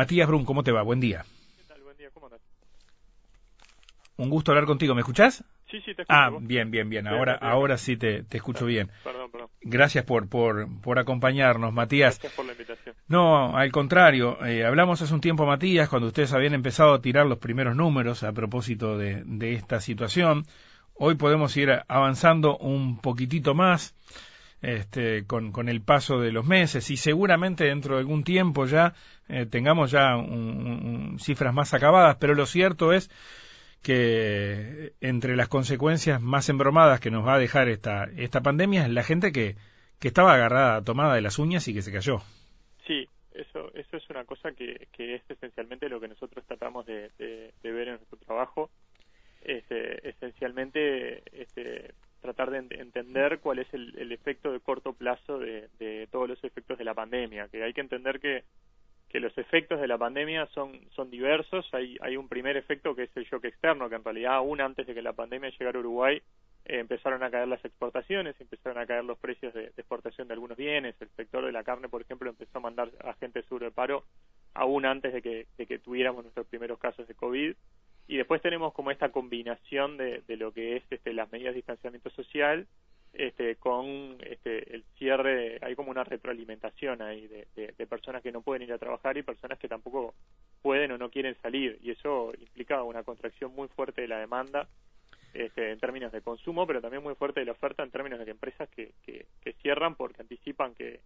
Matías Brun, ¿cómo te va? Buen día. ¿Qué tal? Buen día, ¿cómo andas? Un gusto hablar contigo, ¿me escuchás? Sí, sí, te escucho. Ah, ¿Vos? bien, bien, bien. Ahora, bien, ahora sí te, te escucho bien. Perdón, perdón. Gracias por, por, por acompañarnos, Matías. Gracias por la invitación. No, al contrario, eh, hablamos hace un tiempo, Matías, cuando ustedes habían empezado a tirar los primeros números a propósito de, de esta situación. Hoy podemos ir avanzando un poquitito más este, con, con el paso de los meses y seguramente dentro de algún tiempo ya eh, tengamos ya un- cifras más acabadas, pero lo cierto es que entre las consecuencias más embromadas que nos va a dejar esta, esta pandemia es la gente que, que estaba agarrada, tomada de las uñas y que se cayó. Sí, eso, eso es una cosa que, que es esencialmente lo que nosotros tratamos de- de ver en nuestro trabajo. Este, esencialmente, este, tratar de ent- entender cuál es el, efecto de corto plazo de, de todos los efectos de la pandemia. Que hay que entender que, los efectos de la pandemia son, son diversos. Hay, hay un primer efecto que es el shock externo, que en realidad aún antes de que la pandemia llegara a Uruguay, eh, empezaron a caer las exportaciones, empezaron a caer los precios de, exportación de algunos bienes. El sector de la carne, por ejemplo, empezó a mandar a gente de paro aún antes de que, de que tuviéramos nuestros primeros casos de COVID. Y después tenemos como esta combinación de, de lo que es este, las medidas de distanciamiento social este, con este, el cierre, hay como una retroalimentación ahí de, de- de personas que no pueden ir a trabajar y personas que tampoco pueden o no quieren salir. Y eso implica una contracción muy fuerte de la demanda este, en términos de consumo, pero también muy fuerte de la oferta en términos de que empresas que, que, que cierran porque anticipan que,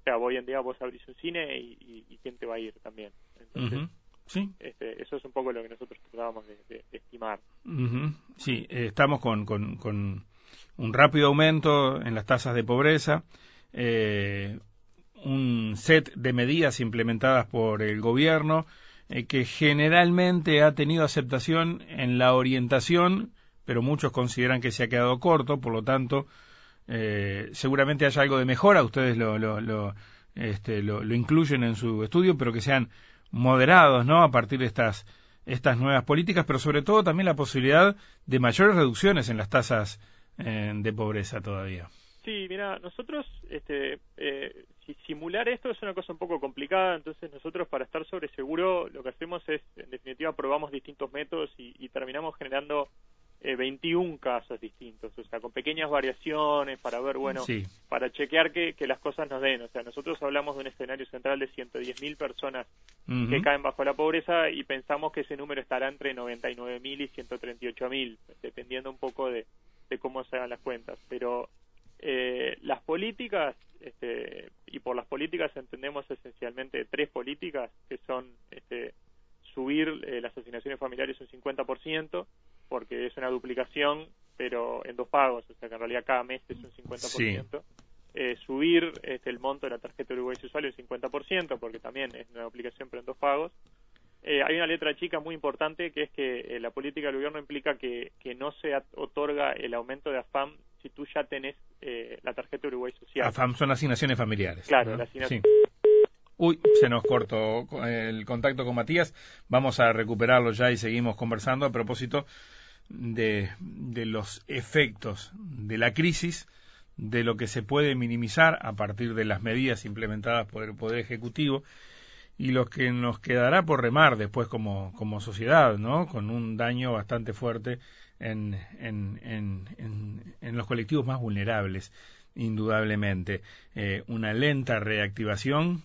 o sea, hoy en día vos abrís un cine y, y- y quién te va a ir también. Entonces, Sí, este, eso es un poco lo que nosotros tratábamos de, de- de estimar. sí, eh, estamos con, con, con un rápido aumento en las tasas de pobreza, eh, un set de medidas implementadas por el gobierno eh, que generalmente ha tenido aceptación en la orientación, pero muchos consideran que se ha quedado corto, por lo tanto, eh, seguramente haya algo de mejora, ustedes lo, lo, este, lo, lo incluyen en su estudio, pero que sean moderados, ¿no? A partir de estas, estas nuevas políticas, pero sobre todo también la posibilidad de mayores reducciones en las tasas eh, de pobreza todavía. Sí, mira, nosotros, este, eh, si simular esto es una cosa un poco complicada, entonces nosotros para estar sobre seguro lo que hacemos es, en definitiva, probamos distintos métodos y, y terminamos generando eh, 21 casos distintos, o sea, con pequeñas variaciones para ver, bueno, Sí. para chequear que, que las cosas nos den. O sea, nosotros hablamos de un escenario central de 110.000 personas Ujú. que caen bajo la pobreza y pensamos que ese número estará entre 99.000 y 138.000, dependiendo un poco de, de cómo se hagan las cuentas. Pero eh, las políticas, este, y por las políticas entendemos esencialmente tres políticas, que son este, subir eh, las asignaciones familiares un 50%, porque es una duplicación, pero en dos pagos, o sea que en realidad cada mes es un 50%. Eh, subir este, el monto de la tarjeta Uruguay Usuario un 50%, porque también es una duplicación, pero en dos pagos. Eh, hay una letra chica muy importante que es que eh, la política del gobierno implica que, que no se otorga el aumento de AFAM si tú ya tenés eh, la tarjeta Uruguay Social. AFAM son asignaciones familiares. Claro, ¿no? la asigna- Sí. Uy, se nos cortó el contacto con Matías. Vamos a recuperarlo ya y seguimos conversando a propósito de, de los efectos de la crisis, de lo que se puede minimizar a partir de las medidas implementadas por el Poder Ejecutivo y lo que nos quedará por remar después como, como sociedad, ¿no? Con un daño bastante fuerte en, en, en, en, los colectivos más vulnerables, indudablemente. Eh, una lenta reactivación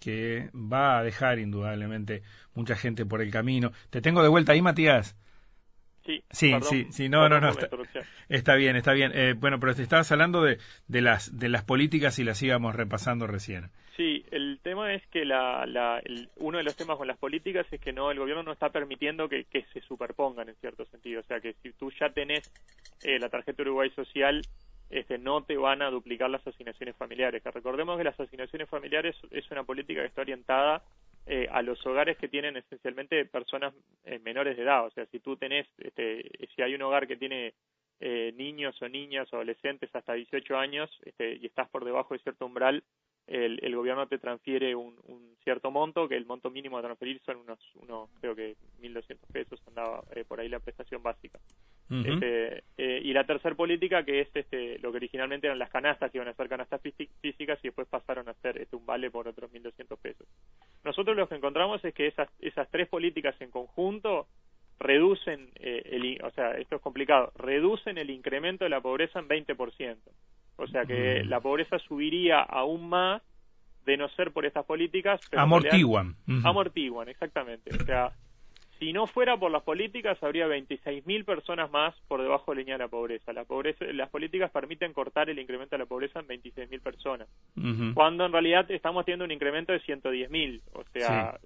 que va a dejar indudablemente mucha gente por el camino. Te tengo de vuelta ahí, Matías. Sí, Sí, perdón, sí, sí, no, no, no, está- bien, está bien. Eh, bueno, pero te estabas hablando de, de, las, de las políticas y las íbamos repasando recién. Sí, el tema es que la, la, el- uno de los temas con las políticas es que no el gobierno no está permitiendo que, que se superpongan en cierto sentido. O sea, que si tú ya tenés eh, la tarjeta Uruguay Social, este, no te van a duplicar las asignaciones familiares. Que recordemos que las asignaciones familiares es una política que está orientada eh, a los hogares que tienen esencialmente personas eh, menores de edad. O sea, si tú tenés, este, si hay un hogar que tiene eh, niños o niñas o adolescentes hasta 18 años este, y estás por debajo de cierto umbral, el, el gobierno te transfiere un, un cierto monto, que el monto mínimo a transferir son unos, unos creo que 1.200 pesos, andaba eh, por ahí la prestación básica. Este, eh, y la tercera política que es este, lo que originalmente eran las canastas, que iban a ser canastas físicas y después pasaron a ser este, un vale por otros 1.200 pesos. Nosotros lo que encontramos es que esas, esas tres políticas en conjunto reducen, eh, el, o sea, esto es complicado, reducen el incremento de la pobreza en 20%. O sea que la pobreza subiría aún más de no ser por estas políticas. amortiguan. Amortiguan, exactamente. O sea, si no fuera por las políticas, habría 26.000 personas más por debajo de la línea de la pobreza. La pobreza. Las políticas permiten cortar el incremento de la pobreza en 26.000 personas, cuando en realidad estamos teniendo un incremento de 110.000. O sea,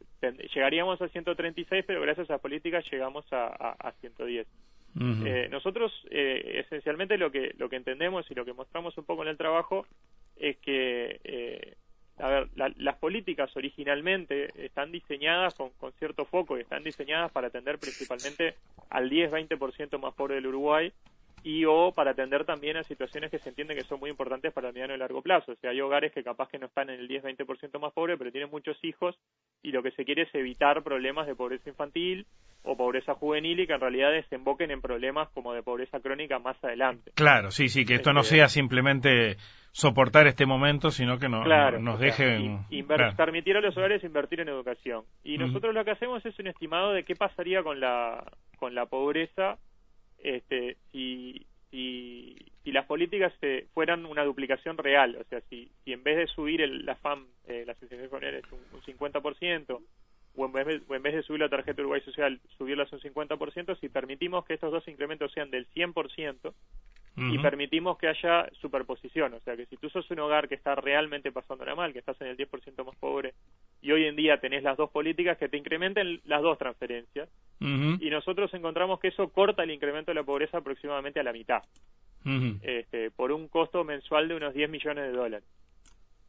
llegaríamos a 136, pero gracias a las políticas llegamos a, a, 110. eh, nosotros eh, esencialmente lo que lo que entendemos y lo que mostramos un poco en el trabajo es que eh, a ver, las políticas originalmente están diseñadas con, cierto foco y están diseñadas para atender principalmente al 10-20% más pobre del Uruguay y o para atender también a situaciones que se entienden que son muy importantes para el mediano y largo plazo. O sea, hay hogares que capaz que no están en el 10-20% más pobre, pero tienen muchos hijos y lo que se quiere es evitar problemas de pobreza infantil o pobreza juvenil y que en realidad desemboquen en problemas como de pobreza crónica más adelante. Claro, sí, sí, que esto no este, sea simplemente soportar este momento, sino que no, nos dejen... Permitir a los hogares invertir en educación. Y nosotros lo que hacemos es un estimado de qué pasaría con la, con la pobreza este, si, si, si las políticas fueran una duplicación real. O sea, si, si en vez de subir el, la FAM, eh, la asistencia familiar, un, un 50%, o en, vez de, o en vez de subir la tarjeta Uruguay Social, subirlas un 50%, si permitimos que estos dos incrementos sean del 100%, y permitimos que haya superposición. O sea, que si tú sos un hogar que está realmente pasándola mal, que estás en el 10% más pobre, y hoy en día tenés las dos políticas que te incrementen las dos transferencias, y nosotros encontramos que eso corta el incremento de la pobreza aproximadamente a la mitad, este, por un costo mensual de unos 10 millones de dólares,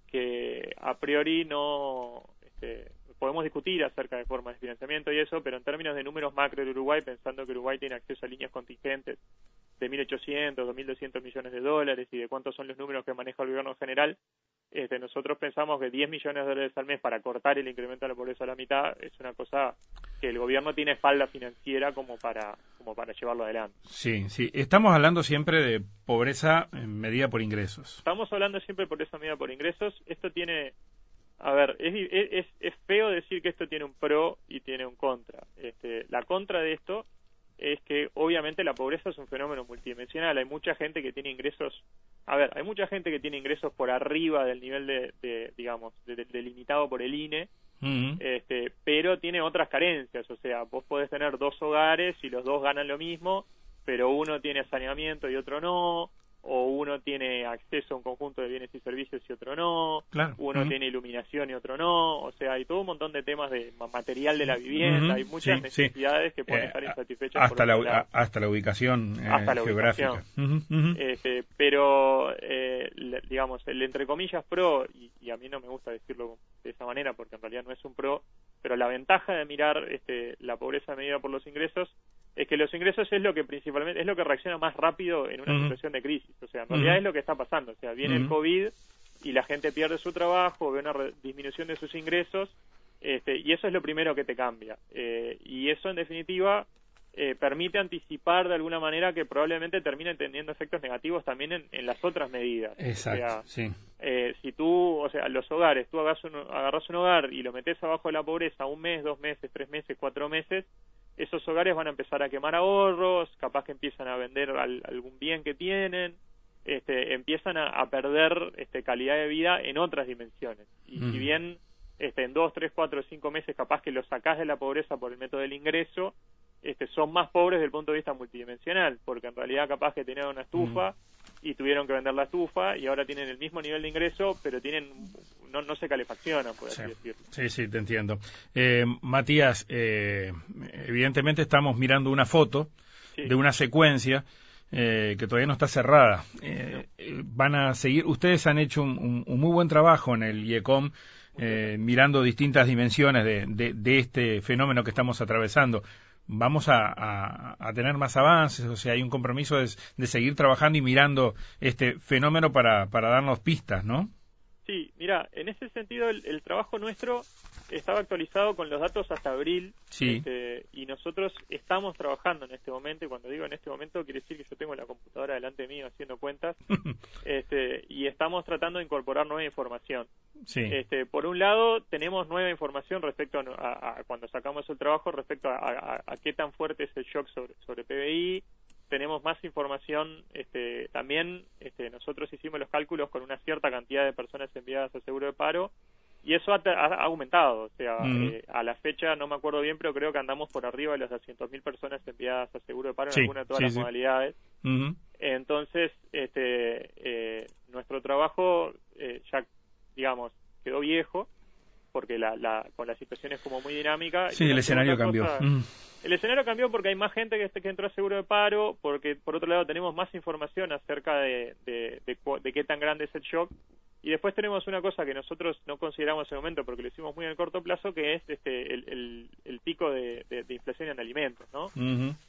que a priori no... Este, podemos discutir acerca de formas de financiamiento y eso, pero en términos de números macro de Uruguay, pensando que Uruguay tiene acceso a líneas contingentes de 1.800, 2.200 millones de dólares y de cuántos son los números que maneja el gobierno general, este, nosotros pensamos que 10 millones de dólares al mes para cortar el incremento de la pobreza a la mitad es una cosa que el gobierno tiene falda financiera como para como para llevarlo adelante. Sí, sí. Estamos hablando siempre de pobreza medida por ingresos. Estamos hablando siempre de pobreza medida por ingresos. Esto tiene, a ver, es, es, es feo decir que esto tiene un pro y tiene un contra. Este, la contra de esto es que obviamente la pobreza es un fenómeno multidimensional. Hay mucha gente que tiene ingresos, a ver, hay mucha gente que tiene ingresos por arriba del nivel de, digamos, delimitado por el INE, este, pero tiene otras carencias. O sea, vos podés tener dos hogares y los dos ganan lo mismo, pero uno tiene saneamiento y otro no, o uno tiene acceso a un conjunto de bienes y servicios y otro no, uno tiene iluminación y otro no, o sea, hay todo un montón de temas de material de la vivienda, hay muchas necesidades que pueden eh, estar insatisfechas. Hasta, la, hasta la ubicación eh, geográfica. Este, pero, eh, digamos, el entre comillas pro, y, y, a mí no me gusta decirlo de esa manera porque en realidad no es un pro, pero la ventaja de mirar este, la pobreza medida por los ingresos es que los ingresos es lo que principalmente es lo que reacciona más rápido en una situación de crisis. O sea, en realidad es lo que está pasando. O sea, viene el COVID y la gente pierde su trabajo, ve una disminución de sus ingresos este, y eso es lo primero que te cambia. Eh, y eso, en definitiva, eh, permite anticipar de alguna manera que probablemente termine teniendo efectos negativos también en, las otras medidas. Exacto, sí. Eh, si tú, o sea, los hogares, tú agarras un, agarras un hogar y lo metes abajo de la pobreza un mes, dos meses, tres meses, cuatro meses, esos hogares van a empezar a quemar ahorros, capaz que empiezan a vender algún bien que tienen, este, empiezan a, perder este, calidad de vida en otras dimensiones. Y si bien este, en dos, tres, cuatro, cinco meses capaz que los sacás de la pobreza por el método del ingreso, este, son más pobres desde el punto de vista multidimensional, porque en realidad capaz que tenían una estufa y tuvieron que vender la estufa y ahora tienen el mismo nivel de ingreso, pero tienen no, no se calefaccionan, por así decirlo. Sí, sí, te entiendo. Eh, Matías, eh, evidentemente estamos mirando una foto de una secuencia eh, que todavía no está cerrada. Van a seguir, ustedes han hecho un, muy buen trabajo en el IECOM. mirando distintas dimensiones de, de, este fenómeno que estamos atravesando vamos a, a, tener más avances, o sea, hay un compromiso de, de seguir trabajando y mirando este fenómeno para, para darnos pistas, ¿no? Sí, mira, en ese sentido el, trabajo nuestro estaba actualizado con los datos hasta abril Sí. este, y nosotros estamos trabajando en este momento, y cuando digo en este momento quiere decir que yo tengo la computadora delante mío haciendo cuentas, estamos tratando de incorporar nueva información. sí. Este, por un lado, tenemos nueva información respecto a, a- a cuando sacamos el trabajo, respecto a, a- a qué tan fuerte es el shock sobre, sobre PBI. Tenemos más información. Este, también este, nosotros hicimos los cálculos con una cierta cantidad de personas enviadas al seguro de paro y eso ha, ha- aumentado. O sea, Ujú. eh, a la fecha, no me acuerdo bien, pero creo que andamos por arriba de las 200.000 personas enviadas al seguro de paro en alguna de todas sí, las modalidades. Entonces, este, eh, nuestro trabajo eh, ya, digamos, quedó viejo, porque la, la, con la situación es como muy dinámica. Sí, el escenario cambió. Mm. El escenario cambió porque hay más gente que, que entró a seguro de paro, porque por otro lado tenemos más información acerca de, de, de de qué tan grande es el shock. Y después tenemos una cosa que nosotros no consideramos en ese momento porque lo hicimos muy en el corto plazo, que es este el, el, el pico de, de- de inflación en alimentos, ¿no?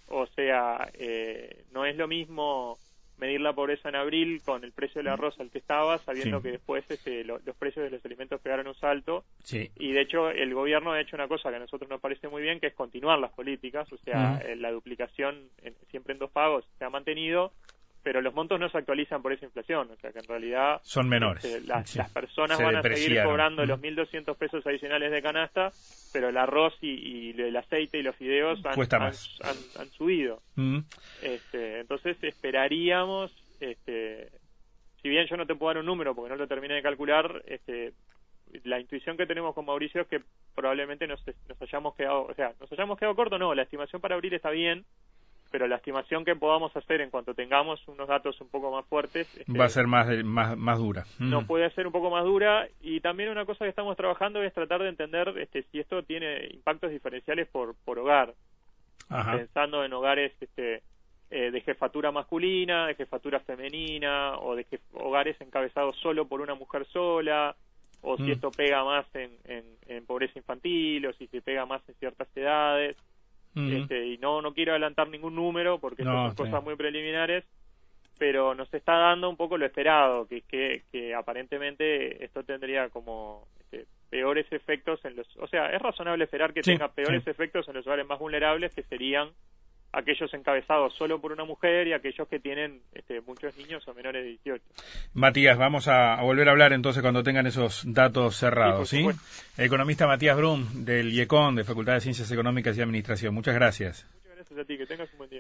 O sea, eh, no es lo mismo medir la pobreza en abril con el precio del arroz al que estaba, sabiendo Sí. que después este, lo- los precios de los alimentos pegaron un salto. Sí. Y de hecho, el gobierno ha hecho una cosa que a nosotros nos parece muy bien, que es continuar las políticas. O sea, Ujú. eh, la duplicación en- siempre en dos pagos se ha mantenido, pero los montos no se actualizan por esa inflación. O sea, que en realidad Son menores. este, las, Sí. las personas Se van a seguir cobrando Mm. los 1.200 pesos adicionales de canasta, pero el arroz y, y el aceite y los fideos han, Cuesta han- más. han- han subido. Mm. Este, entonces esperaríamos, este, si bien yo no te puedo dar un número porque no lo terminé de calcular, este, la intuición que tenemos con Mauricio es que probablemente nos, nos hayamos quedado, o sea, nos hayamos quedado corto, no, la estimación para abril está bien, pero la estimación que podamos hacer en cuanto tengamos unos datos un poco más fuertes este, Va a ser más, más, más dura. Mm. no puede ser un poco más dura y también una cosa que estamos trabajando es tratar de entender este, si esto tiene impactos diferenciales por, por hogar Ajá. pensando en hogares este, eh, de jefatura masculina, de jefatura femenina, o de jef- hogares encabezados solo por una mujer sola, o si Mm. esto pega más en, en, en pobreza infantil, o si se pega más en ciertas edades. Este, y no, no quiero adelantar ningún número porque No, son cosas muy preliminares, pero nos está dando un poco lo esperado, que, que, que aparentemente esto tendría como este, peores efectos en los... O sea, es razonable esperar que Sí, tenga peores sí. efectos en los hogares más vulnerables, que serían aquellos encabezados solo por una mujer y aquellos que tienen este, muchos niños o menores de 18. Matías, vamos a, a volver a hablar entonces cuando tengan esos datos cerrados, Sí, economista Matías Brum, del IECON, de Facultad de Ciencias Económicas y Administración. Muchas gracias. Muchas gracias a ti, que tengas un buen día.